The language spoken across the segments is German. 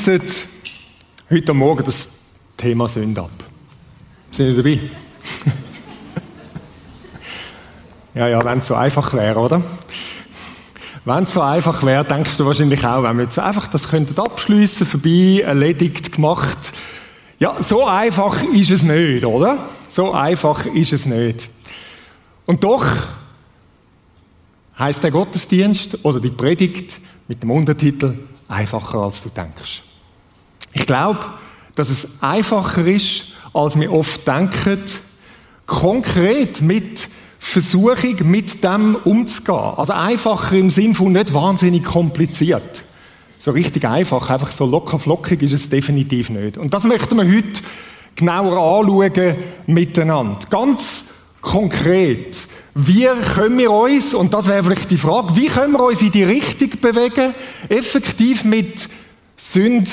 schliessen heute Morgen das Thema Sünde ab. Sind Sie dabei? ja, ja, wenn es so einfach wäre, oder? Wenn es so einfach wäre, denkst du wahrscheinlich auch, wenn wir jetzt einfach das könnten abschliessen, vorbei, erledigt, gemacht. Ja, so einfach ist es nicht, oder? So einfach ist es nicht. Und doch heißt der Gottesdienst oder die Predigt mit dem Untertitel einfacher als du denkst. Ich glaube, dass es einfacher ist, als wir oft denken, konkret mit Versuchung, mit dem umzugehen. Also einfacher im Sinn von nicht wahnsinnig kompliziert. So richtig einfach, einfach so locker flockig ist es definitiv nicht. Und das möchten wir heute genauer anschauen miteinander. Ganz konkret. Wie können wir uns, und das wäre vielleicht die Frage, wie können wir uns in die Richtung bewegen, effektiv mit Sünde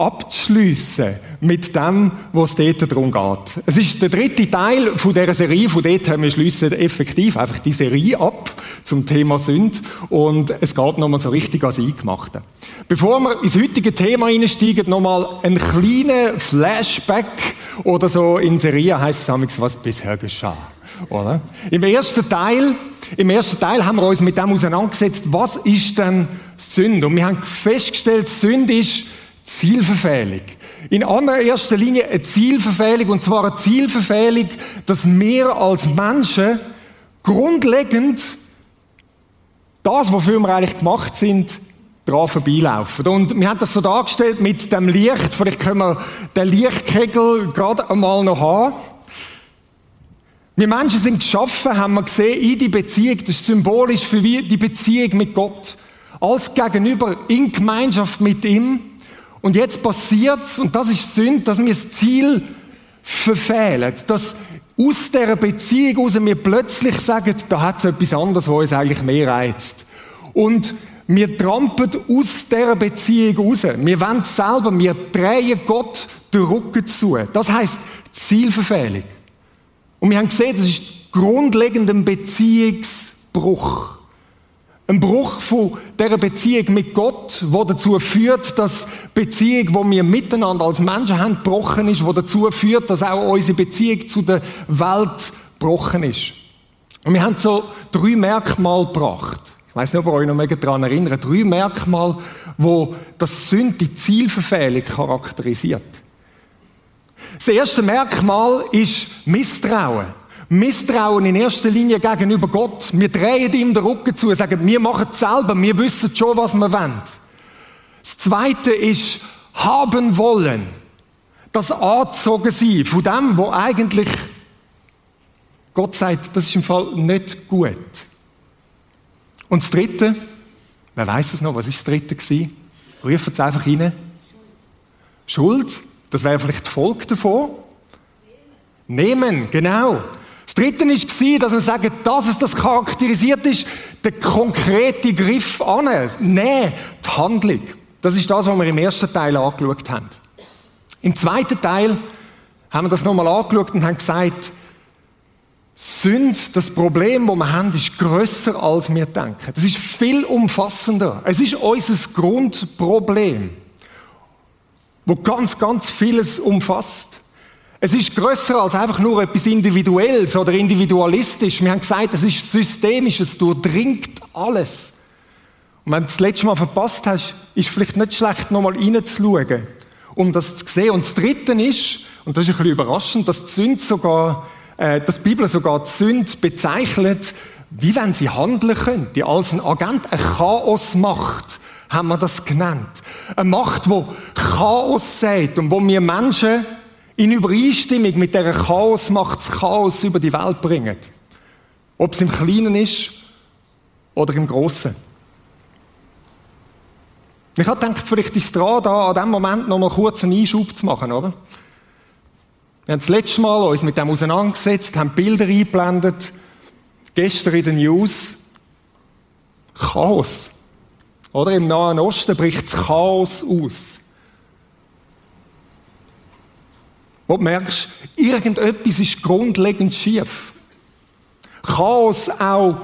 abzuschliessen mit dem, was dort darum geht. Es ist der dritte Teil von dieser Serie, von dort haben wir schliessen effektiv einfach die Serie ab zum Thema Sünde und es geht nochmal so richtig als Eingemachte. Bevor wir ins heutige Thema einsteigen, nochmal ein kleiner Flashback oder so in Serie heisst es was bisher geschah. Oder? Im ersten Teil, im ersten Teil haben wir uns mit dem auseinandergesetzt, was ist denn Sünde? Und wir haben festgestellt, Sünde ist Zielverfehlung. In allererster Linie eine Zielverfehlung, und zwar eine Zielverfehlung, dass wir als Menschen grundlegend das, wofür wir eigentlich gemacht sind, daran vorbeilaufen. Und wir haben das so dargestellt mit dem Licht. Vielleicht können wir den Lichtkegel gerade einmal noch haben. Wir Menschen sind geschaffen, haben wir gesehen, in die Beziehung, das ist symbolisch für die Beziehung mit Gott. Als Gegenüber in Gemeinschaft mit ihm. Und jetzt passiert's, und das ist Sünde, dass wir das Ziel verfehlen. Dass aus dieser Beziehung heraus wir plötzlich sagen, da hat es etwas anderes, was uns eigentlich mehr reizt. Und wir trampen aus dieser Beziehung raus. Wir wollen selber, wir drehen Gott den Rücken zu. Das heisst Zielverfehlung. Und wir haben gesehen, das ist grundlegender Beziehungsbruch. Ein Bruch von dieser Beziehung mit Gott, wo dazu führt, dass die Beziehung, die wir miteinander als Menschen haben, gebrochen ist, wo dazu führt, dass auch unsere Beziehung zu der Welt gebrochen ist. Und wir haben so drei Merkmale gebracht. Ich weiß nicht, ob ihr euch noch daran erinnert. Drei Merkmale, wo das Sünd, die Zielverfehlung charakterisiert. Das erste Merkmal ist Misstrauen. Misstrauen in erster Linie gegenüber Gott. Wir drehen ihm den Rücken zu und sagen, wir machen es selber, wir wissen schon, was wir wollen. Das zweite ist haben wollen. Das angezogen sein von dem, wo eigentlich Gott sagt, das ist im Fall nicht gut. Und das dritte, wer weiß es noch, was ist das dritte gewesen? Rufen es einfach rein. Schuld, das wäre vielleicht die Folge davon. Nehmen, genau. Das Dritte war, dass wir sagen, dass es das charakterisiert ist, der konkrete Griff an, Nein, die Handlung. Das ist das, was wir im ersten Teil angeschaut haben. Im zweiten Teil haben wir das nochmal angeschaut und haben gesagt, Sünd, das Problem, das wir haben, ist grösser als wir denken. Das ist viel umfassender. Es ist unser Grundproblem, wo ganz, ganz vieles umfasst. Es ist grösser als einfach nur etwas Individuelles oder individualistisch. Wir haben gesagt, es ist systemisch, es durchdringt alles. Und wenn du das letzte Mal verpasst hast, ist vielleicht nicht schlecht, nochmal reinzuschauen, um das zu sehen. Und das Dritte ist, und das ist ein bisschen überraschend, dass die Sünde sogar, äh, dass die Bibel sogar die Sünde bezeichnet, wie wenn sie handeln könnte, als ein Agent, eine Chaosmacht, haben wir das genannt. Eine Macht, die Chaos sagt und wo wir Menschen in Übereinstimmung mit der Chaos macht Chaos über die Welt bringen. Ob es im Kleinen ist oder im Großen. Ich habe gedacht, vielleicht ist es dran, da an diesem Moment noch mal kurz einen Einschub zu machen, oder? Wir haben das letzte Mal uns mit dem auseinandergesetzt, haben Bilder eingeblendet. Gestern in den News. Chaos. Oder im Nahen Osten bricht das Chaos aus. Wo du merkst, irgendetwas ist grundlegend schief. Chaos auch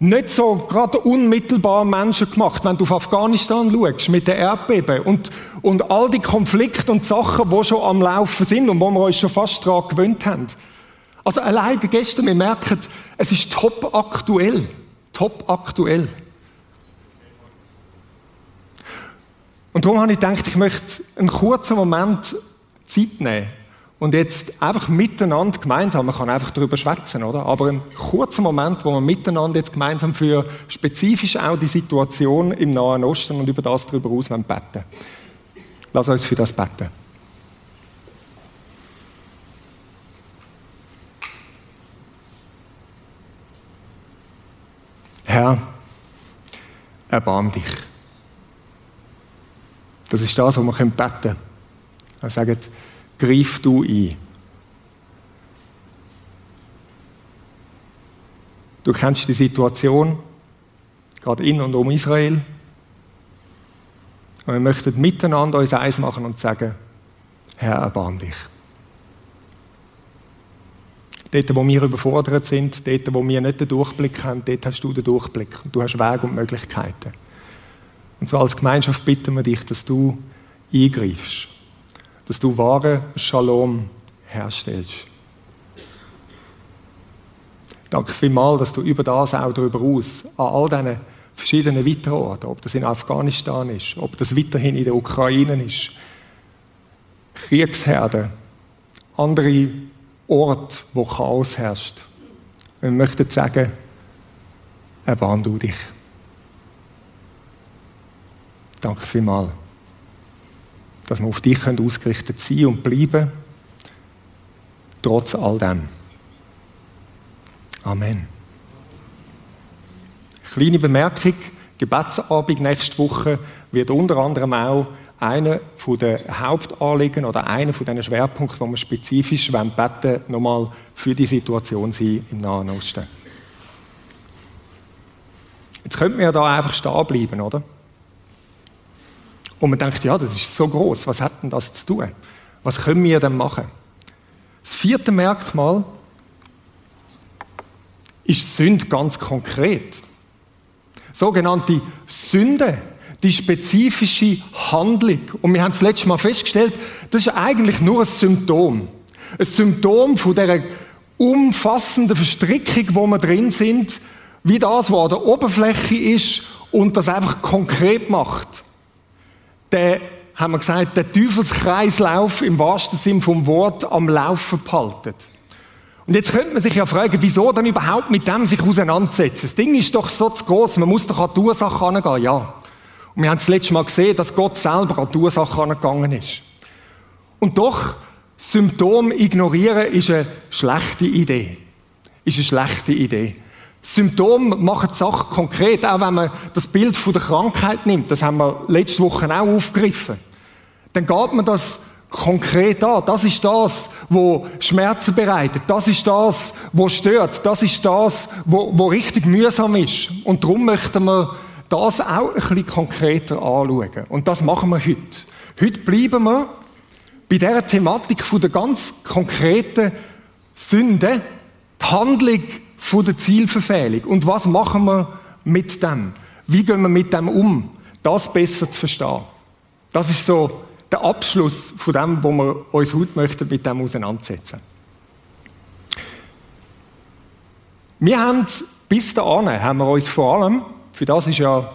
nicht so gerade unmittelbar Menschen gemacht, wenn du auf Afghanistan schaust, mit der Erdbeben und, und all die Konflikte und Sachen, die schon am Laufen sind und wo wir uns schon fast daran gewöhnt haben. Also alleine gestern, wir merken, es ist top aktuell. Top aktuell. Und darum habe ich gedacht, ich möchte einen kurzen Moment Zeit nehmen und jetzt einfach miteinander gemeinsam, man kann einfach darüber schwätzen, oder? Aber ein kurzer Moment, wo wir miteinander jetzt gemeinsam für spezifisch auch die Situation im Nahen Osten und über das darüber aus beten. Lass uns für das beten. Herr, erbarm dich. Das ist das, was wir beten können. Er sagt, greif du ein. Du kennst die Situation, gerade in und um Israel. Und wir möchten miteinander uns eins machen und sagen, Herr, erbarm dich. Dort, wo wir überfordert sind, dort, wo wir nicht den Durchblick haben, dort hast du den Durchblick. Und du hast Wege und Möglichkeiten. Und so als Gemeinschaft bitten wir dich, dass du eingreifst dass du wahre Shalom herstellst. Danke vielmals, dass du über das auch darüber aus, an all diesen verschiedenen weiteren Orten, ob das in Afghanistan ist, ob das weiterhin in der Ukraine ist, Kriegsherden, andere Orte, wo Chaos herrscht. Wir möchten sagen, erbarm du dich. Danke vielmals dass wir auf dich ausgerichtet sein und bleiben, trotz all dem. Amen. Kleine Bemerkung, Gebetsabend nächste Woche wird unter anderem auch einer der Hauptanliegen oder einer von den Schwerpunkten, wo wir spezifisch beten wollen, nochmal für die Situation sein im Nahen Osten. Jetzt könnten wir ja da einfach stehen bleiben, oder? Und man denkt, ja, das ist so groß, was hat denn das zu tun? Was können wir denn machen? Das vierte Merkmal ist Sünde ganz konkret. Sogenannte Sünde, die spezifische Handlung. Und wir haben das letzte Mal festgestellt, das ist eigentlich nur ein Symptom. Ein Symptom von der umfassenden Verstrickung, wo wir drin sind, wie das, was an der Oberfläche ist und das einfach konkret macht der, haben wir gesagt, der Teufelskreislauf im wahrsten Sinn vom Wort am Laufen behalten. Und jetzt könnte man sich ja fragen, wieso dann überhaupt mit dem sich auseinandersetzen? Das Ding ist doch so zu groß, man muss doch an die Ursache herangehen, ja. Und wir haben das letzte Mal gesehen, dass Gott selber an die Ursache herangegangen ist. Und doch, Symptom ignorieren ist eine schlechte Idee. Ist eine schlechte Idee. Symptome machen die Sache konkret, auch wenn man das Bild von der Krankheit nimmt. Das haben wir letzte Woche auch aufgegriffen. Dann geht man das konkret an. Das ist das, wo Schmerzen bereitet. Das ist das, wo stört. Das ist das, wo, wo richtig mühsam ist. Und darum möchten wir das auch ein bisschen konkreter anschauen. Und das machen wir heute. Heute bleiben wir bei dieser Thematik von der ganz konkreten Sünde, die Handlung von der Zielverfehlung. Und was machen wir mit dem? Wie gehen wir mit dem um? Das besser zu verstehen. Das ist so der Abschluss von dem, wo wir uns heute möchten mit dem auseinandersetzen. Wir haben bis dahin haben wir uns vor allem, für das ist ja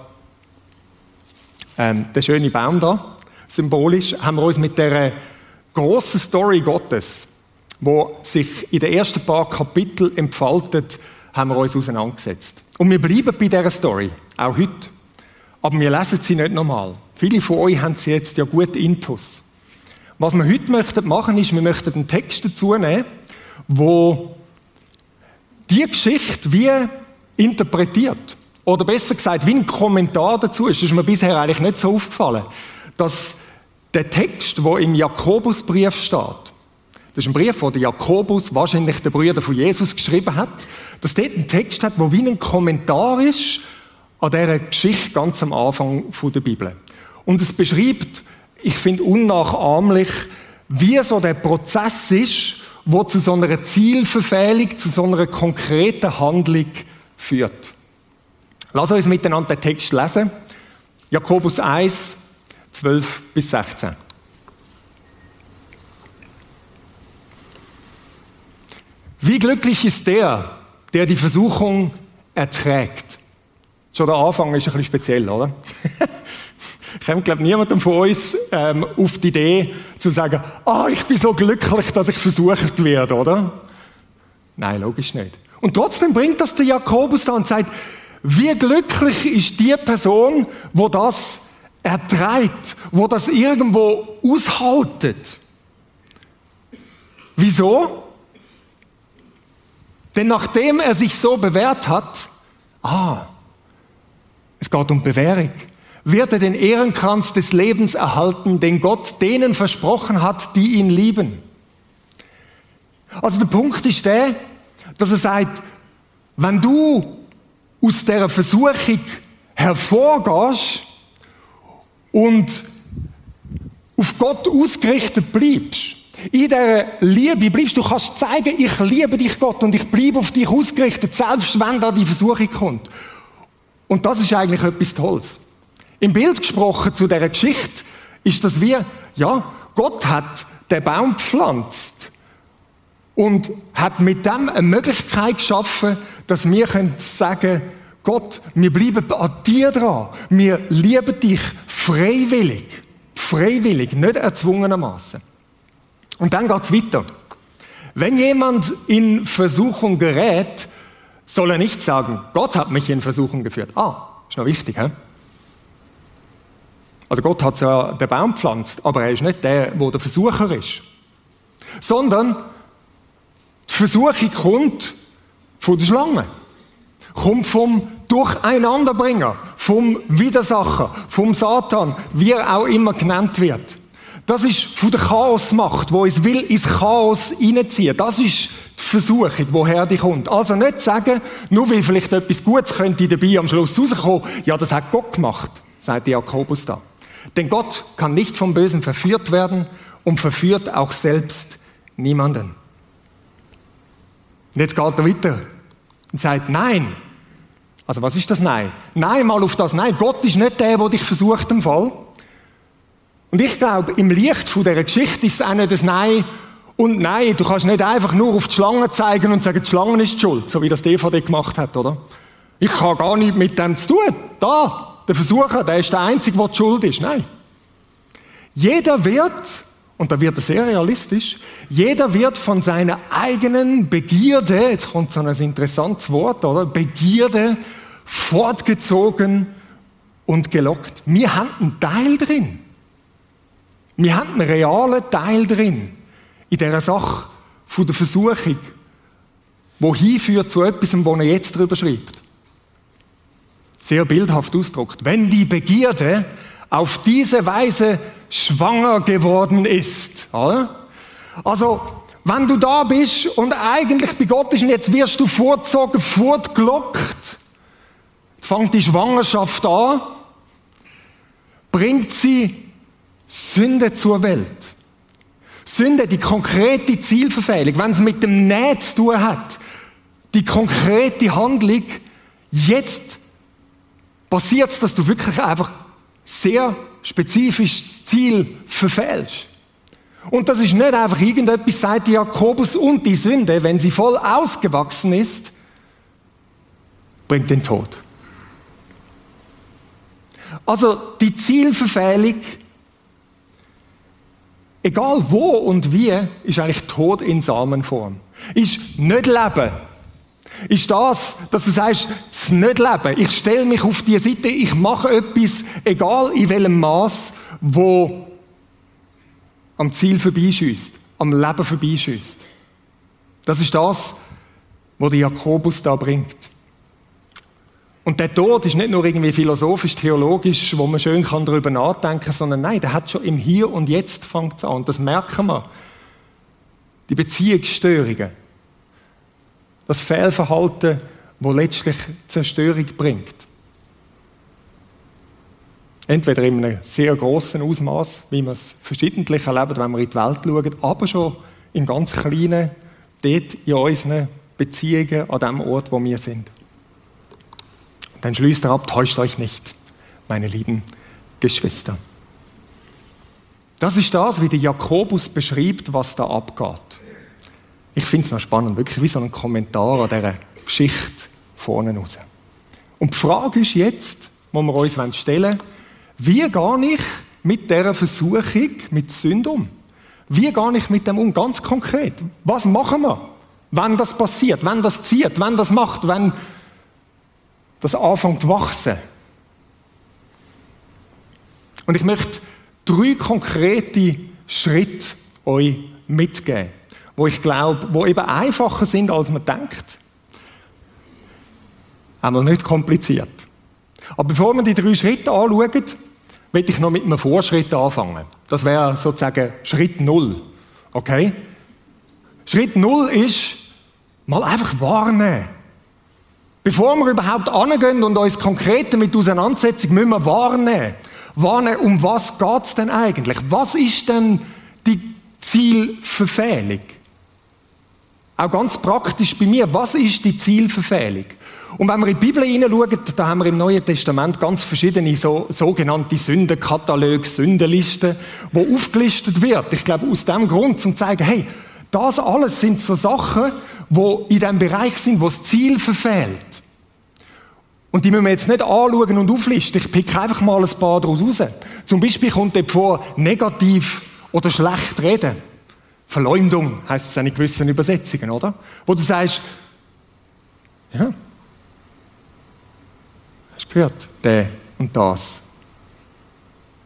ähm, der schöne Baum da, symbolisch, haben wir uns mit der großen Story Gottes wo sich in den ersten paar Kapiteln entfaltet, haben wir uns auseinandergesetzt. Und wir bleiben bei dieser Story, auch heute. Aber wir lesen sie nicht nochmal. Viele von euch haben sie jetzt ja gut intus. Was wir heute möchten machen, ist, wir möchten einen Text dazu nehmen, wo die Geschichte wie interpretiert. Oder besser gesagt, wie ein Kommentar dazu ist. Das ist mir bisher eigentlich nicht so aufgefallen. Dass der Text, wo im Jakobusbrief steht, das ist ein Brief, den Jakobus, wahrscheinlich der Brüder von Jesus, geschrieben hat. Dass dort ein Text hat, wo wie ein Kommentar ist an dieser Geschichte ganz am Anfang der Bibel. Und es beschreibt, ich finde unnachahmlich, wie so der Prozess ist, wo zu so einer Zielverfehlung, zu so einer konkreten Handlung führt. Lass uns miteinander den Text lesen. Jakobus 1, 12 bis 16. Wie glücklich ist der, der die Versuchung erträgt? Schon der Anfang ist ein bisschen speziell, oder? Ich komme, glaube niemandem von uns ähm, auf die Idee zu sagen, ah, oh, ich bin so glücklich, dass ich versucht werde, oder? Nein, logisch nicht. Und trotzdem bringt das der Jakobus da und sagt, wie glücklich ist die Person, wo das erträgt, wo das irgendwo aushaltet. Wieso? Denn nachdem er sich so bewährt hat, ah, es geht um Bewährung, wird er den Ehrenkranz des Lebens erhalten, den Gott denen versprochen hat, die ihn lieben. Also der Punkt ist der, dass er sagt, wenn du aus der Versuchung hervorgehst und auf Gott ausgerichtet bleibst, in der Liebe bleibst, du kannst zeigen, ich liebe dich Gott und ich bleibe auf dich ausgerichtet, selbst wenn da die Versuchung kommt. Und das ist eigentlich etwas Tolles. Im Bild gesprochen zu der Geschichte ist das wie, ja, Gott hat den Baum gepflanzt und hat mit dem eine Möglichkeit geschaffen, dass wir können sagen Gott, wir bleiben an dir dran. Wir lieben dich freiwillig. Freiwillig, nicht erzwungenermaßen. Und dann geht's weiter. Wenn jemand in Versuchung gerät, soll er nicht sagen, Gott hat mich in Versuchung geführt. Ah, ist noch wichtig, hä? Also Gott hat ja den Baum pflanzt, aber er ist nicht der, wo der Versucher ist. Sondern die Versuchung kommt von der Schlange. Kommt vom Durcheinanderbringer, vom Widersacher, vom Satan, wie er auch immer genannt wird. Das ist von der Chaosmacht, wo es will, ins Chaos hineinziehen. Das ist die Versuchung, woher die kommt. Also nicht sagen, nur weil vielleicht etwas Gutes könnte dabei am Schluss rauskommen, ja, das hat Gott gemacht, sagt Jakobus da. Denn Gott kann nicht vom Bösen verführt werden und verführt auch selbst niemanden. Und jetzt geht er weiter und sagt, nein. Also was ist das Nein? Nein, mal auf das Nein. Gott ist nicht der, der dich versucht im Fall. Und ich glaube, im Licht von dieser Geschichte ist es auch nicht das Nein und Nein. Du kannst nicht einfach nur auf die Schlange zeigen und sagen, die Schlange ist die schuld, so wie das DVD gemacht hat, oder? Ich habe gar nichts mit dem zu tun. Da, der Versucher, der ist der Einzige, der die schuld ist. Nein. Jeder wird und da wird es sehr realistisch, jeder wird von seiner eigenen Begierde, jetzt kommt so ein interessantes Wort, oder? Begierde fortgezogen und gelockt. Wir haben einen Teil drin. Wir haben einen realen Teil drin in dieser Sache von der Versuchung, wo hinführt zu etwas, wo er jetzt drüber schreibt. Sehr bildhaft ausdruckt. Wenn die Begierde auf diese Weise schwanger geworden ist. Also, wenn du da bist und eigentlich bei Gott ist und jetzt wirst du vorgezogen, fortgelockt, fängt die Schwangerschaft an, bringt sie Sünde zur Welt. Sünde, die konkrete Zielverfehlung, wenn es mit dem Nähen zu tun hat, die konkrete Handlung, jetzt passiert es, dass du wirklich einfach sehr spezifisches Ziel verfehlst. Und das ist nicht einfach irgendetwas, sagt Jakobus, und die Sünde, wenn sie voll ausgewachsen ist, bringt den Tod. Also die Zielverfehlung, egal wo und wie, ist eigentlich Tod in Samenform. Ist nicht Leben. Ist das, dass du sagst, das nicht Leben. Ich stelle mich auf die Seite, ich mache etwas, egal in welchem Maß, wo am Ziel vorbeischießt, am Leben vorbeischießt. Das ist das, was der Jakobus da bringt. Und der Tod ist nicht nur irgendwie philosophisch, theologisch, wo man schön kann darüber nachdenken, sondern nein, der hat schon im Hier und Jetzt fängt an. Das merken wir. Die Beziehungsstörungen, das Fehlverhalten, wo letztlich Zerstörung bringt. Entweder in einem sehr großen Ausmaß, wie man es verschiedentlich erlebt, wenn wir in die Welt schauen, aber schon in ganz kleinen, dort in unseren Beziehungen an dem Ort, wo wir sind. Dann schließt er ab, täuscht euch nicht, meine lieben Geschwister. Das ist das, wie der Jakobus beschreibt, was da abgeht. Ich finde es noch spannend, wirklich wie so ein Kommentar an dieser Geschichte vorne raus. Und die Frage ist jetzt, wo wir uns stellen wie gehe ich mit dieser Versuchung, mit Sünde um? Wie gehe ich mit dem um? Ganz konkret. Was machen wir, wenn das passiert, wenn das zieht, wenn das macht, wenn das anfängt zu wachsen? Und ich möchte drei konkrete Schritte euch mitgeben, wo ich glaube, wo eben einfacher sind, als man denkt. Einmal nicht kompliziert. Aber bevor wir die drei Schritte anschauen, will ich noch mit einem Vorschritt anfangen. Das wäre sozusagen Schritt Null. Okay? Schritt Null ist, mal einfach warnen. Bevor wir überhaupt angehen und uns konkret damit auseinandersetzen, müssen wir warnen. Warnen, um was geht es denn eigentlich? Was ist denn die Zielverfehlung? Auch ganz praktisch bei mir, was ist die Zielverfehlung? Und wenn wir in die Bibel hineinschauen, da haben wir im Neuen Testament ganz verschiedene so, sogenannte Sündenkataloge, Sündenlisten, wo aufgelistet wird. Ich glaube, aus dem Grund, zum zu zeigen, hey, das alles sind so Sachen, wo in dem Bereich sind, wo das Ziel verfehlt. Und die müssen wir jetzt nicht anschauen und auflisten. Ich pick einfach mal ein paar daraus raus. Zum Beispiel kommt dort vor, negativ oder schlecht reden. Verleumdung heißt es in gewissen Übersetzungen, oder? Wo du sagst, ja, hast du gehört, der und das.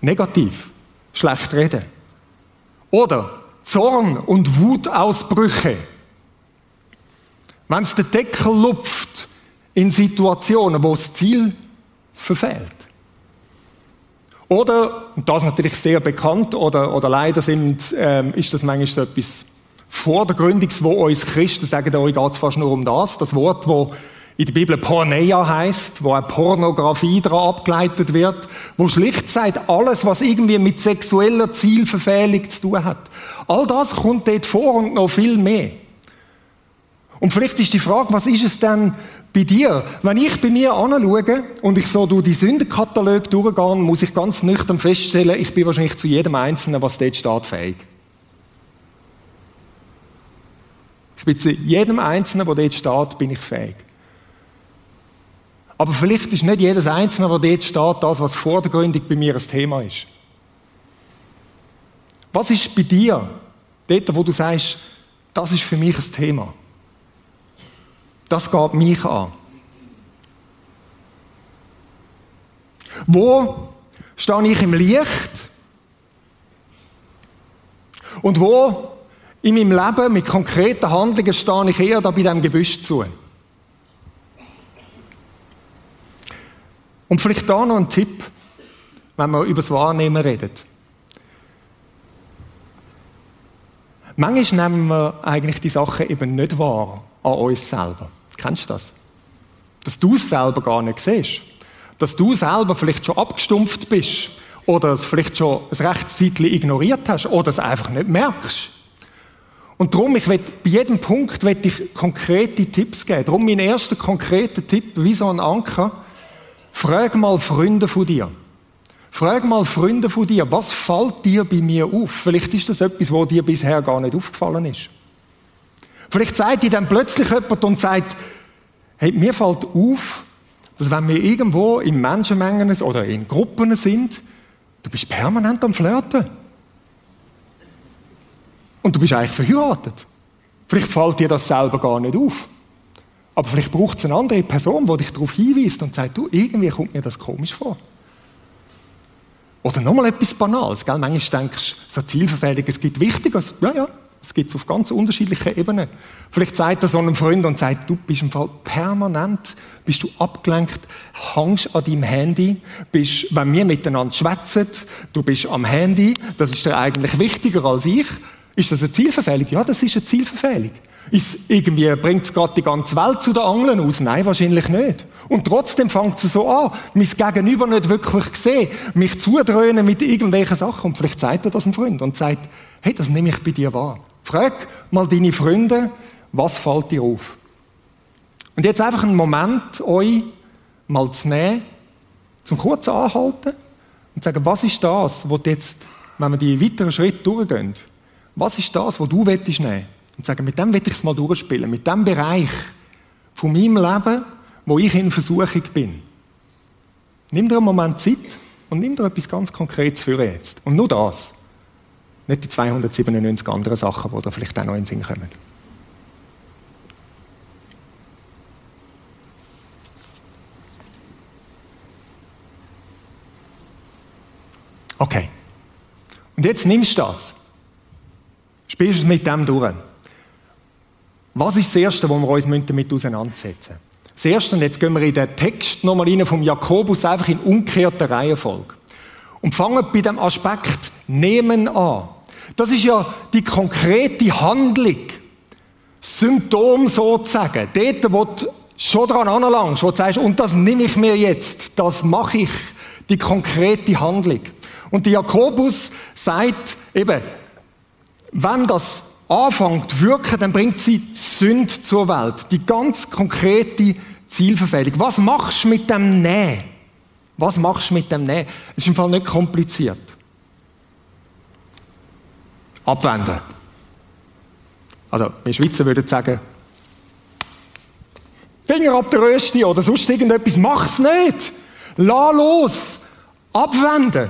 Negativ, schlecht reden. Oder Zorn und Wutausbrüche. Wenn es den Deckel lupft in Situationen, wo das Ziel verfehlt. Oder, und das ist natürlich sehr bekannt, oder, oder leider sind, ähm, ist das manchmal so etwas Vordergründiges, wo uns Christen sagen, euch geht es fast nur um das. Das Wort, wo in der Bibel Porneia heißt, wo eine Pornografie daran abgeleitet wird, wo schlicht sagt, alles, was irgendwie mit sexueller Zielverfehlung zu tun hat. All das kommt dort vor und noch viel mehr. Und vielleicht ist die Frage, was ist es denn bei dir? Wenn ich bei mir anschaue und ich so durch die Sündenkatalog durchgehe, muss ich ganz nüchtern feststellen, ich bin wahrscheinlich zu jedem Einzelnen, was dort steht, fähig. Ich bin zu jedem Einzelnen, der dort steht, bin ich fähig. Aber vielleicht ist nicht jedes Einzelne, was dort steht, das, was vordergründig bei mir ein Thema ist. Was ist bei dir, dort, wo du sagst, das ist für mich ein Thema? Das geht mich an. Wo stehe ich im Licht? Und wo in meinem Leben mit konkreten Handlungen stehe ich eher da bei diesem Gebüsch zu? Und vielleicht da noch ein Tipp, wenn man über das Wahrnehmen redet. Manchmal nehmen wir eigentlich die Sachen eben nicht wahr an uns selber. Kennst du das? Dass du es selber gar nicht siehst. Dass du selber vielleicht schon abgestumpft bist. Oder es vielleicht schon ein Rechtszeitchen ignoriert hast. Oder es einfach nicht merkst. Und darum, ich will, bei jedem Punkt will ich konkrete Tipps geben. Darum mein erster konkreter Tipp, wie so ein Anker, Frag mal Freunde von dir. Frag mal Freunde von dir, was fällt dir bei mir auf? Vielleicht ist das etwas, wo dir bisher gar nicht aufgefallen ist. Vielleicht sagt dir dann plötzlich jemand und sagt, hey, mir fällt auf, dass wenn wir irgendwo in Menschenmengen oder in Gruppen sind, du bist permanent am Flirten. Und du bist eigentlich verheiratet. Vielleicht fällt dir das selber gar nicht auf. Aber vielleicht braucht es eine andere Person, die dich darauf hinweist und sagt, du, irgendwie kommt mir das komisch vor. Oder nochmal etwas Banales, gell? Manchmal denkst du, so Zielverfehlung, es gibt Wichtiges. Ja, ja, es gibt es auf ganz unterschiedlichen Ebenen. Vielleicht sagt er so einem Freund und sagt, du bist im Fall permanent, bist du abgelenkt, hängst an deinem Handy, bist, wenn wir miteinander schwätzen, du bist am Handy, das ist dir eigentlich wichtiger als ich. Ist das eine Zielverfehlung? Ja, das ist eine Zielverfehlung. Ist irgendwie, bringt es gerade die ganze Welt zu den Angeln aus? Nein, wahrscheinlich nicht. Und trotzdem fängt es so an, mein Gegenüber nicht wirklich sehen, mich zudröhnen mit irgendwelchen Sachen. Und vielleicht sagt er das einem Freund und sagt, hey, das nehme ich bei dir wahr. Frag mal deine Freunde, was fällt dir auf? Und jetzt einfach einen Moment euch mal zu nehmen, zum kurz anhalten und zu sagen, was ist das, was jetzt, wenn wir die weiteren Schritte durchgehen, was ist das, was du willst nehmen? Und sagen, mit dem will ich es mal durchspielen, mit dem Bereich von meinem Leben, wo ich in Versuchung bin. Nimm dir einen Moment Zeit und nimm dir etwas ganz Konkretes für jetzt. Und nur das. Nicht die 297 anderen Sachen, die da vielleicht auch noch in den Sinn kommen. Okay. Und jetzt nimmst du das. Spielst es mit dem durch. Was ist das Erste, wo wir uns damit auseinandersetzen müssen? Das Erste, und jetzt gehen wir in den Text nochmal rein vom Jakobus, einfach in umgekehrter Reihenfolge. Und fangen bei dem Aspekt Nehmen an. Das ist ja die konkrete Handlung. Symptom sozusagen. Dort, wo du schon dran anlangst, wo du sagst, und das nehme ich mir jetzt, das mache ich. Die konkrete Handlung. Und der Jakobus sagt eben, wenn das anfängt zu wirken, dann bringt sie die Sünde zur Welt. Die ganz konkrete Zielverfehlung. Was machst du mit dem Nähen? Was machst du mit dem Nähen? Es ist im Fall nicht kompliziert. Abwenden. Also, wir Schweizer würden sagen, Finger ab der Rösti oder sonst irgendetwas, mach's nicht. Lass los. Abwenden.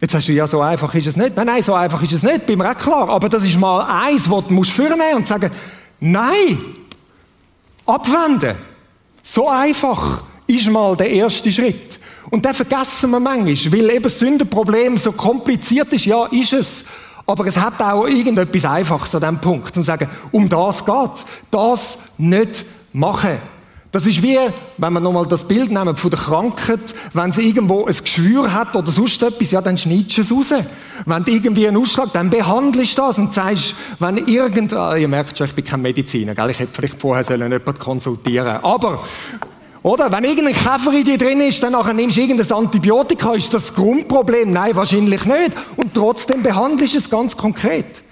Jetzt sagst du, ja, so einfach ist es nicht. Nein, nein, so einfach ist es nicht, bin mir auch klar. Aber das ist mal eins, was du musst und sagen, nein, abwenden. So einfach ist mal der erste Schritt. Und den vergessen wir manchmal, weil eben das Sündenproblem so kompliziert ist. Ja, ist es. Aber es hat auch irgendetwas Einfaches an diesem Punkt. Zu sagen, um das geht's. Das nicht machen. Das ist wie, wenn wir nochmal das Bild nehmen von der Krankheit, wenn sie irgendwo ein Geschwür hat oder sonst etwas, ja, dann schneidest du es raus. Wenn du irgendwie einen Ausschlag, dann behandelst du das und sagst, wenn irgend, ah, ihr merkt schon, ich bin kein Mediziner, gell? ich hätte vielleicht vorher sollen jemanden konsultieren Aber, oder? Wenn irgendein Käfer in dir drin ist, dann nachher nimmst du irgendein Antibiotika, ist das, das Grundproblem? Nein, wahrscheinlich nicht. Und trotzdem behandelst du es ganz konkret.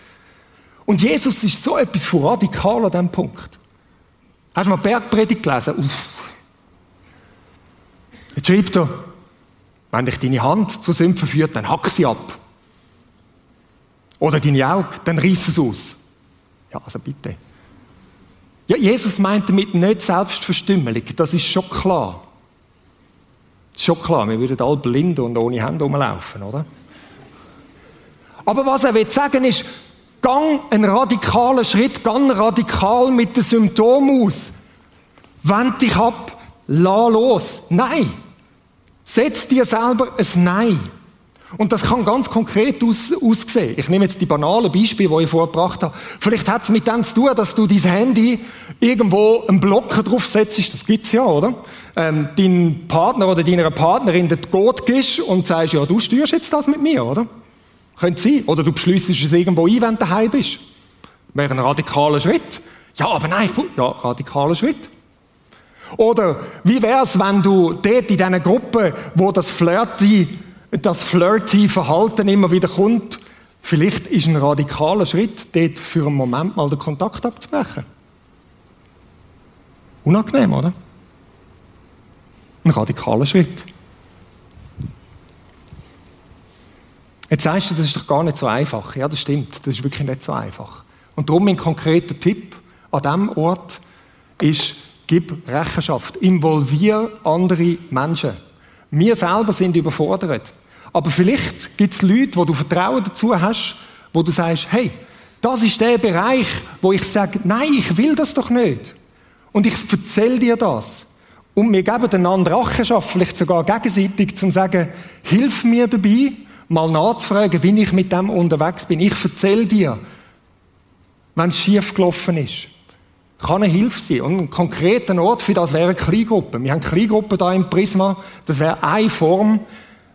Und Jesus ist so etwas von radikal an diesem Punkt. Hast du mal Bergpredigt gelesen? Uff. Jetzt schreibt er, wenn dich deine Hand zu Sümpfen führt, dann hack sie ab. Oder deine Augen, dann reiss es aus. Ja, also bitte. Ja, Jesus meint damit nicht Selbstverstümmelung, das ist schon klar. Ist schon klar, wir würden alle blind und ohne Hände rumlaufen, oder? Aber was er will sagen ist, gang einen radikalen Schritt, gang radikal mit den Symptomen aus. Wend dich ab, lass los. Nein. Setz dir selber ein Nein. Und das kann ganz konkret aus, aussehen. Ich nehme jetzt die banalen Beispiele, die ich vorgebracht habe. Vielleicht hat es mit dem zu tun, dass du dein Handy irgendwo einen Blocker draufsetzt. Das gibt's ja, oder? Ähm, dein Partner oder deiner Partnerin den Gott gibst und sagst, ja, du steuerst jetzt das mit mir, oder? Könnte sein. Oder du beschließt es irgendwo ein, wenn du daheim bist. Wäre ein radikaler Schritt. Ja, aber nein, ja, radikaler Schritt. Oder wie wäre es, wenn du dort in dieser Gruppe, wo das flirty, das flirty Verhalten immer wieder kommt, vielleicht ist ein radikaler Schritt, dort für einen Moment mal den Kontakt abzubrechen. Unangenehm, oder? Ein radikaler Schritt. Jetzt sagst du, das ist doch gar nicht so einfach. Ja, das stimmt. Das ist wirklich nicht so einfach. Und darum mein konkreter Tipp an diesem Ort ist, gib Rechenschaft. Involvier andere Menschen. Wir selber sind überfordert. Aber vielleicht gibt es Leute, wo du Vertrauen dazu hast, wo du sagst, hey, das ist der Bereich, wo ich sage, nein, ich will das doch nicht. Und ich erzähle dir das. Und wir geben einander Rechenschaft, vielleicht sogar gegenseitig, zum sagen, hilf mir dabei, mal nachzufragen, wie ich mit dem unterwegs bin. Ich erzähle dir, wenn es schief gelaufen ist. Kann eine Hilfe sein. Und ein konkreter Ort für das wäre eine Kleingruppe. Wir haben Kleingruppen da im Prisma. Das wäre eine Form,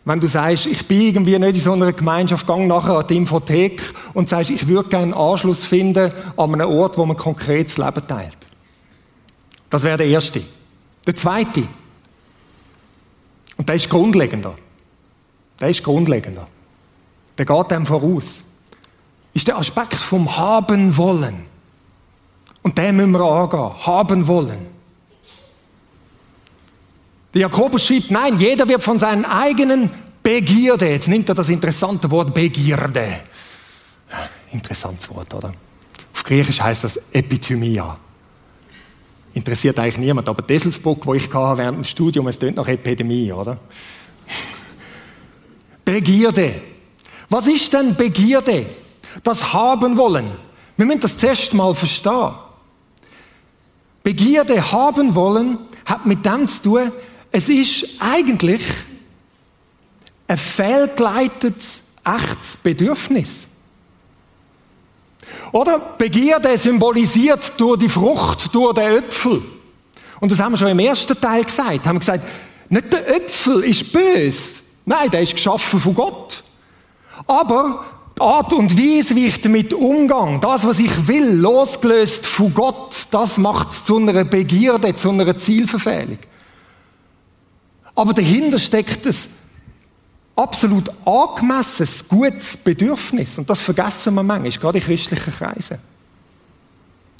wenn du sagst, ich bin irgendwie nicht in so einer Gemeinschaft, gang nachher an die Infothek und sagst, ich würde gerne einen Anschluss finden an einem Ort, wo man konkretes Leben teilt. Das wäre der erste. Der zweite. Und der ist grundlegender. Der ist grundlegender. Der geht dem voraus. Ist der Aspekt vom Haben wollen. Und den müssen wir angehen. Haben wollen. Der Jakobus schreibt, nein, jeder wird von seinen eigenen Begierde, jetzt nimmt er das interessante Wort Begierde. Interessantes Wort, oder? Auf Griechisch heißt das Epithymia. Interessiert eigentlich niemand, aber Desselsbruck, wo ich hatte während dem Studium, es tönt nach Epidemie, oder? Begierde. Was ist denn Begierde? Das haben wollen. Wir müssen das zuerst mal verstehen. Begierde haben wollen hat mit dem zu tun, es ist eigentlich ein fehlgeleitetes, echtes Bedürfnis. Oder? Begierde symbolisiert durch die Frucht, durch den Äpfel. Und das haben wir schon im ersten Teil gesagt. Haben wir gesagt, nicht der Äpfel ist böse. Nein, der ist geschaffen von Gott. Aber die Art und Weise, wie ich damit umgehe, das, was ich will, losgelöst von Gott, das macht es zu einer Begierde, zu einer Zielverfehlung. Aber dahinter steckt es absolut angemessenes, gutes Bedürfnis. Und das vergessen wir manchmal, gerade in christlichen Kreisen.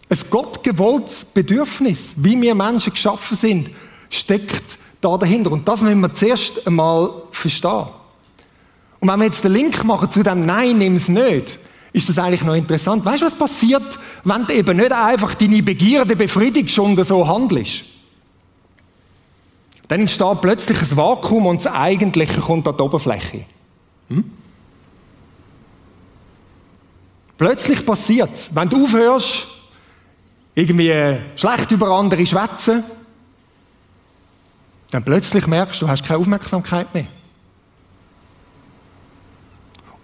Ein gottgewolltes Bedürfnis, wie wir Menschen geschaffen sind, steckt da dahinter. Und das müssen wir zuerst einmal verstehen. Und wenn wir jetzt den Link machen zu dem Nein, nimm es nicht, ist das eigentlich noch interessant. Weißt du, was passiert, wenn du eben nicht einfach deine Begierde befriedigst und so handelst? Dann entsteht plötzlich ein Vakuum und das Eigentliche kommt an die Oberfläche. Hm? Plötzlich passiert es, wenn du aufhörst, irgendwie schlecht über andere schwätzen, dann plötzlich merkst du, du hast keine Aufmerksamkeit mehr.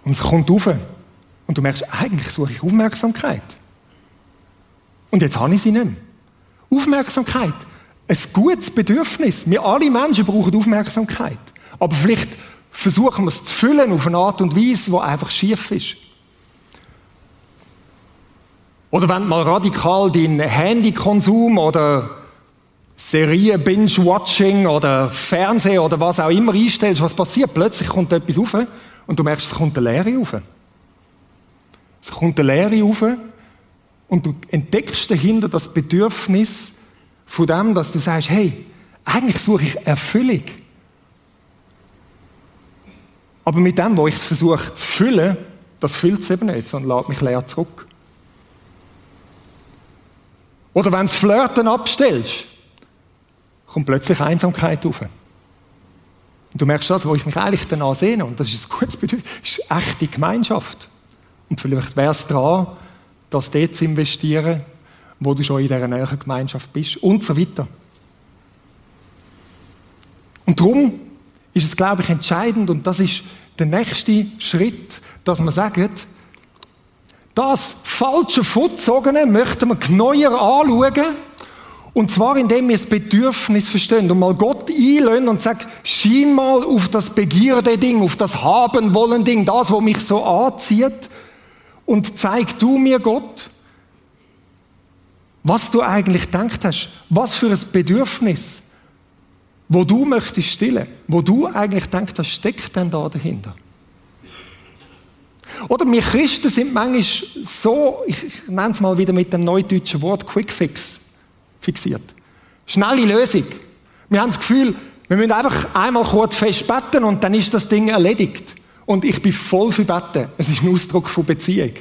Und es kommt rauf. Und du merkst, eigentlich suche ich Aufmerksamkeit. Und jetzt habe ich sie nicht mehr. Aufmerksamkeit ein gutes Bedürfnis. Wir alle Menschen brauchen Aufmerksamkeit. Aber vielleicht versuchen wir es zu füllen auf eine Art und Weise, die einfach schief ist. Oder wenn du mal radikal deinen Handykonsum oder Serien, Binge-Watching oder Fernsehen oder was auch immer einstellst, was passiert? Plötzlich kommt etwas rauf und du merkst, es kommt eine Leere rauf. Es kommt eine Leere rauf und du entdeckst dahinter das Bedürfnis, von dem, dass du sagst, hey, eigentlich suche ich Erfüllung. Aber mit dem, wo ich es versuche zu füllen, das füllt es eben nicht, sondern lädt mich leer zurück. Oder wenn du Flirten abstellst, kommt plötzlich Einsamkeit auf. Und du merkst das, wo ich mich eigentlich danach sehne, und das ist ein gutes Bedürfnis, ist echte Gemeinschaft. Und vielleicht wäre es dran, das dort zu investieren, wo du schon in dieser näheren Gemeinschaft bist und so weiter. Und darum ist es, glaube ich, entscheidend und das ist der nächste Schritt, dass man sagt, das falsche Vorzogene möchten wir genauer anschauen und zwar indem wir das Bedürfnis verstehen und mal Gott einlösen und sagen, schien mal auf das Begierde-Ding, auf das Haben-Wollen-Ding, das, was mich so anzieht und zeig du mir Gott, was du eigentlich gedacht hast, was für ein Bedürfnis, wo du möchtest stillen, wo du eigentlich denkst, das steckt denn da dahinter. Oder wir Christen sind manchmal so, ich, ich nenne es mal wieder mit dem neudeutschen Wort Quick Fix fixiert. Schnelle Lösung. Wir haben das Gefühl, wir müssen einfach einmal kurz fest beten und dann ist das Ding erledigt. Und ich bin voll für Beten. Es ist ein Ausdruck von Beziehung.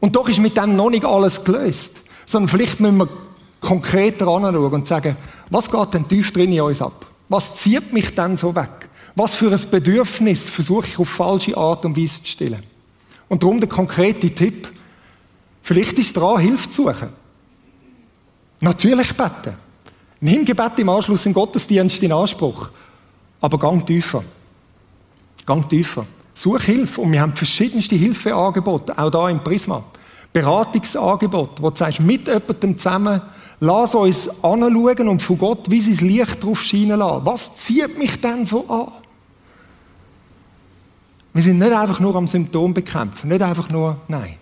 Und doch ist mit dem noch nicht alles gelöst. Sondern vielleicht müssen wir konkreter anschauen und sagen, was geht denn tief drin in uns ab? Was zieht mich denn so weg? Was für ein Bedürfnis versuche ich auf falsche Art und Weise zu stillen? Und darum der konkrete Tipp. Vielleicht ist dran, Hilfe zu suchen. Natürlich beten. Nimm Gebet im Anschluss im Gottesdienst in Anspruch. Aber gang tiefer. Gang tiefer. Such Hilfe. Und wir haben verschiedenste Hilfeangebote, auch da im Prisma. Beratungsangebot, wo du sagst, mit jemandem zusammen, lass uns anschauen und von Gott wie sein Licht drauf scheinen lassen. Was zieht mich denn so an? Wir sind nicht einfach nur am Symptom bekämpfen, nicht einfach nur, nein.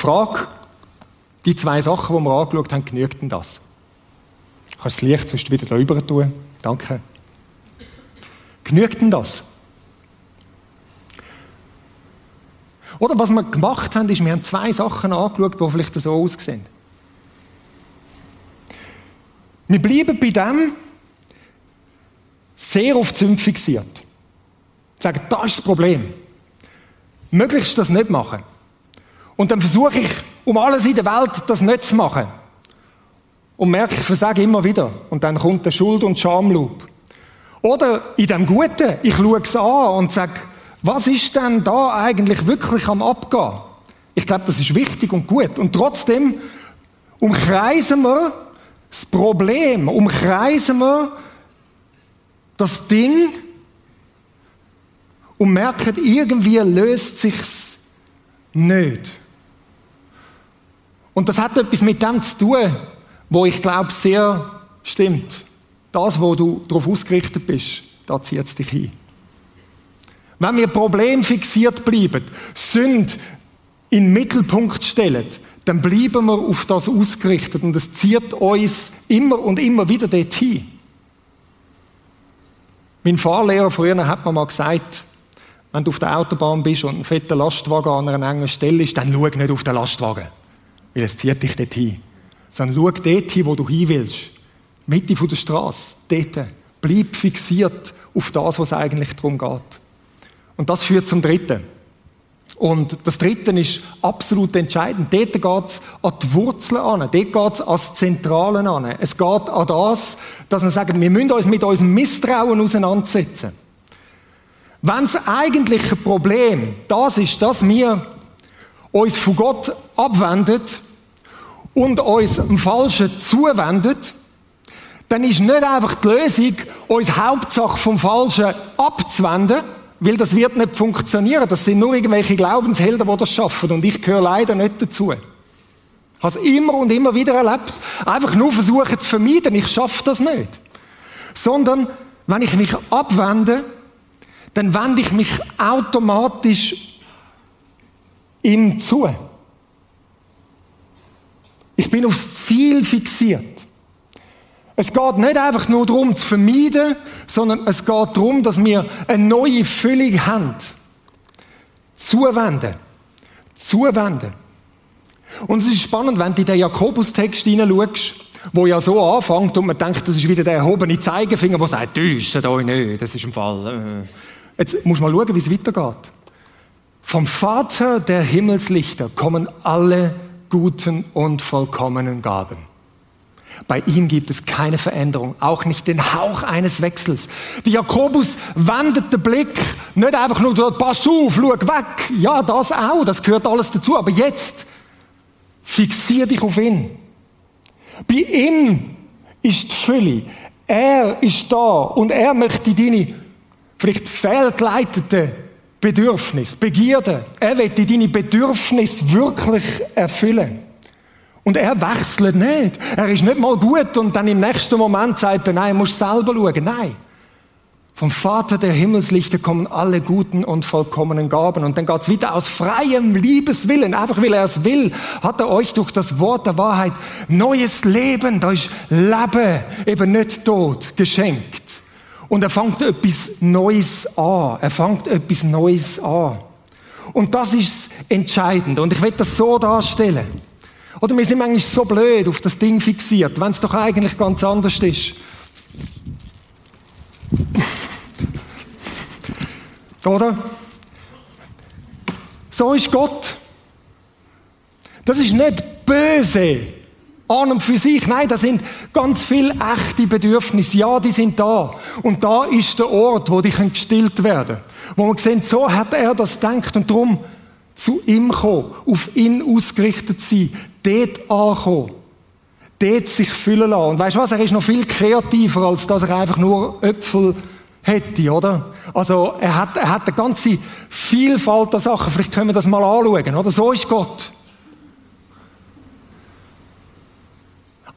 Frage, die zwei Sachen, die wir angeschaut haben, genügt denn das? Du kannst das Licht sonst wieder darüber tun. Danke. Genügt denn das? Oder was wir gemacht haben, ist, wir haben zwei Sachen angeschaut, die vielleicht so aussehen. Wir bleiben bei dem sehr die Sünde fixiert. Sagen, das ist das Problem. Möglichst das nicht machen. Und dann versuche ich, um alles in der Welt das nicht zu machen. Und merke, ich versage immer wieder. Und dann kommt der Schuld- und Schamloop. Oder in dem Guten, ich schaue es an und sage, was ist denn da eigentlich wirklich am Abgehen? Ich glaube, das ist wichtig und gut. Und trotzdem umkreisen wir das Problem, umkreisen wir das Ding und merken, irgendwie löst sich's nicht. Und das hat etwas mit dem zu tun, wo ich glaube sehr stimmt. Das, wo du darauf ausgerichtet bist, da zieht es dich hin. Wenn wir problemfixiert bleiben, Sünd in den Mittelpunkt stellen, dann bleiben wir auf das ausgerichtet und es zieht uns immer und immer wieder dorthin. Mein Fahrlehrer früher hat mir mal gesagt, wenn du auf der Autobahn bist und ein fetter Lastwagen an einer engen Stelle ist, dann schau nicht auf den Lastwagen, weil es zieht dich dorthin. Sondern schau dorthin, wo du hin willst. Mitte der Straße, dort. Bleib fixiert auf das, was eigentlich darum geht. Und das führt zum Dritten. Und das Dritte ist absolut entscheidend. Dort geht es an die Wurzeln an. Dort geht es ans Zentrale an. Es geht an das, dass wir sagen, wir müssen uns mit unserem Misstrauen auseinandersetzen. Wenn das eigentliche Problem das ist, dass wir uns von Gott abwenden und uns dem Falschen zuwenden, dann ist nicht einfach die Lösung, uns Hauptsache vom Falschen abzuwenden, weil das wird nicht funktionieren. Das sind nur irgendwelche Glaubenshelden, die das schaffen. Und ich gehöre leider nicht dazu. Ich habe es immer und immer wieder erlebt. Einfach nur versuchen zu vermeiden. Ich schaffe das nicht. Sondern, wenn ich mich abwende, dann wende ich mich automatisch ihm zu. Ich bin aufs Ziel fixiert. Es geht nicht einfach nur darum zu vermeiden, sondern es geht darum, dass wir eine neue Füllung haben. Zuwenden. Zuwenden. Und es ist spannend, wenn du in den Jakobus-Text hineinschaust, wo ja so anfängt und man denkt, das ist wieder der erhobene Zeigefinger, der sagt, täuscht euch nicht, das ist ein Fall. Äh. Jetzt muss man schauen, wie es weitergeht. Vom Vater der Himmelslichter kommen alle guten und vollkommenen Gaben. Bei ihm gibt es keine Veränderung, auch nicht den Hauch eines Wechsels. Die Jakobus wendet den Blick nicht einfach nur, pass auf, schau weg. Ja, das auch, das gehört alles dazu. Aber jetzt fixier dich auf ihn. Bei ihm ist die Fülle. Er ist da und er möchte deine vielleicht fehlgeleitete Bedürfnis, Begierde. Er möchte deine Bedürfnisse wirklich erfüllen. Und er wechselt nicht. Er ist nicht mal gut und dann im nächsten Moment sagt er, nein, musst selber schauen. Nein. Vom Vater der Himmelslichter kommen alle guten und vollkommenen Gaben. Und dann geht's wieder aus freiem Liebeswillen, einfach weil er es will, hat er euch durch das Wort der Wahrheit neues Leben, da ist Leben, eben nicht Tod, geschenkt. Und er fängt etwas Neues an. Er fängt etwas Neues an. Und das ist entscheidend. Und ich will das so darstellen. Oder wir sind manchmal so blöd auf das Ding fixiert, wenn es doch eigentlich ganz anders ist. Oder? So ist Gott. Das ist nicht böse an und für sich. Nein, da sind ganz viele echte Bedürfnisse. Ja, die sind da. Und da ist der Ort, wo die gestillt werden können. Wo man sehen, so hat er das gedacht und darum zu ihm kommen, auf ihn ausgerichtet sein, dort ankommen, dort sich füllen lassen. Und weißt du was, er ist noch viel kreativer, als dass er einfach nur Äpfel hätte, oder? Also, er hat, er hat eine ganze Vielfalt an Sachen. Vielleicht können wir das mal anschauen, oder? So ist Gott.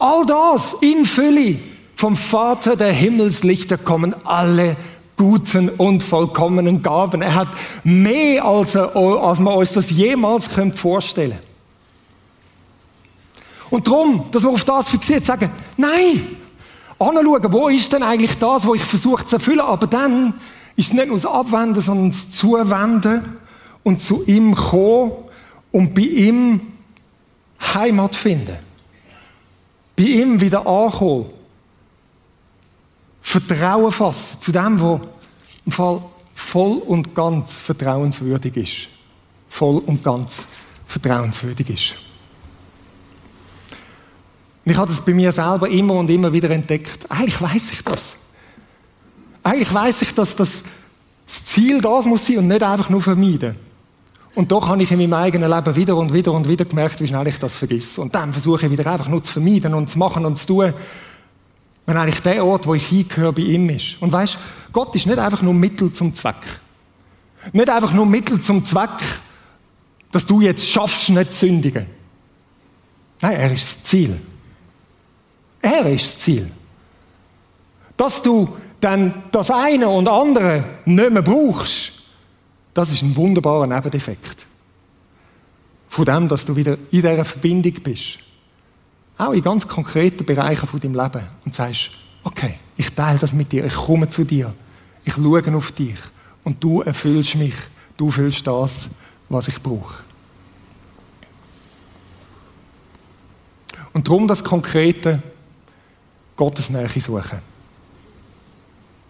All das in Fülle vom Vater der Himmelslichter kommen alle guten und vollkommenen Gaben. Er hat mehr, als, er, als man uns das jemals vorstellen können. Und darum, dass wir auf das fixiert sagen, nein, anschauen, wo ist denn eigentlich das, was ich versuche zu erfüllen, aber dann ist es nicht nur das Abwenden, sondern das Zuwenden und zu ihm kommen und bei ihm Heimat finden. Bei ihm wieder ankommen Vertrauen fassen zu dem, wo im Fall voll und ganz vertrauenswürdig ist. Voll und ganz vertrauenswürdig ist. Und ich habe das bei mir selber immer und immer wieder entdeckt. Eigentlich weiß ich das. Eigentlich weiß ich, dass das Ziel das muss sein und nicht einfach nur vermeiden. Und doch habe ich in meinem eigenen Leben wieder und wieder und wieder gemerkt, wie schnell ich das vergesse. Und dann versuche ich wieder einfach nur zu vermeiden und zu machen und zu tun, wenn eigentlich der Ort, wo ich hingehöre, bei ihm ist. Und weißt, Gott ist nicht einfach nur Mittel zum Zweck. Nicht einfach nur Mittel zum Zweck, dass du jetzt schaffst, nicht zu sündigen. Nein, er ist das Ziel. Er ist das Ziel. Dass du dann das eine und andere nicht mehr brauchst, das ist ein wunderbarer Nebeneffekt. Von dem, dass du wieder in dieser Verbindung bist. Auch in ganz konkreten Bereichen von deinem Leben. Und sagst, okay, ich teile das mit dir, ich komme zu dir, ich schaue auf dich und du erfüllst mich, du erfüllst das, was ich brauche. Und darum das konkrete Gottes Nähe suchen.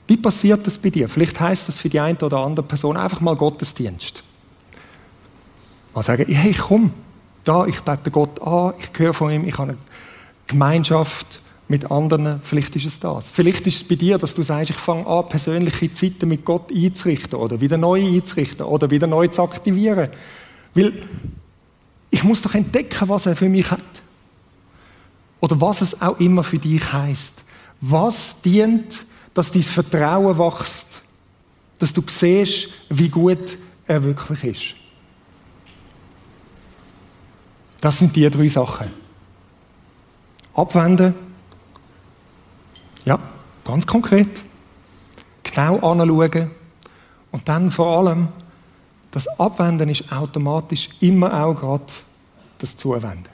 Wie passiert das bei dir? Vielleicht heißt das für die eine oder andere Person einfach mal Gottesdienst. Mal sagen, hey, ich komme da, ich bete Gott an, ich höre von ihm, ich habe eine Gemeinschaft mit anderen. Vielleicht ist es das. Vielleicht ist es bei dir, dass du sagst, ich fange an, persönliche Zeiten mit Gott einzurichten oder wieder neu einzurichten oder wieder neu zu aktivieren. Weil ich muss doch entdecken, was er für mich hat. Oder was es auch immer für dich heißt. Was dient dass dein Vertrauen wächst, dass du siehst, wie gut er wirklich ist. Das sind die drei Sachen. Abwenden, ja, ganz konkret. Genau anschauen. Und dann vor allem, das Abwenden ist automatisch immer auch gerade das Zuwenden.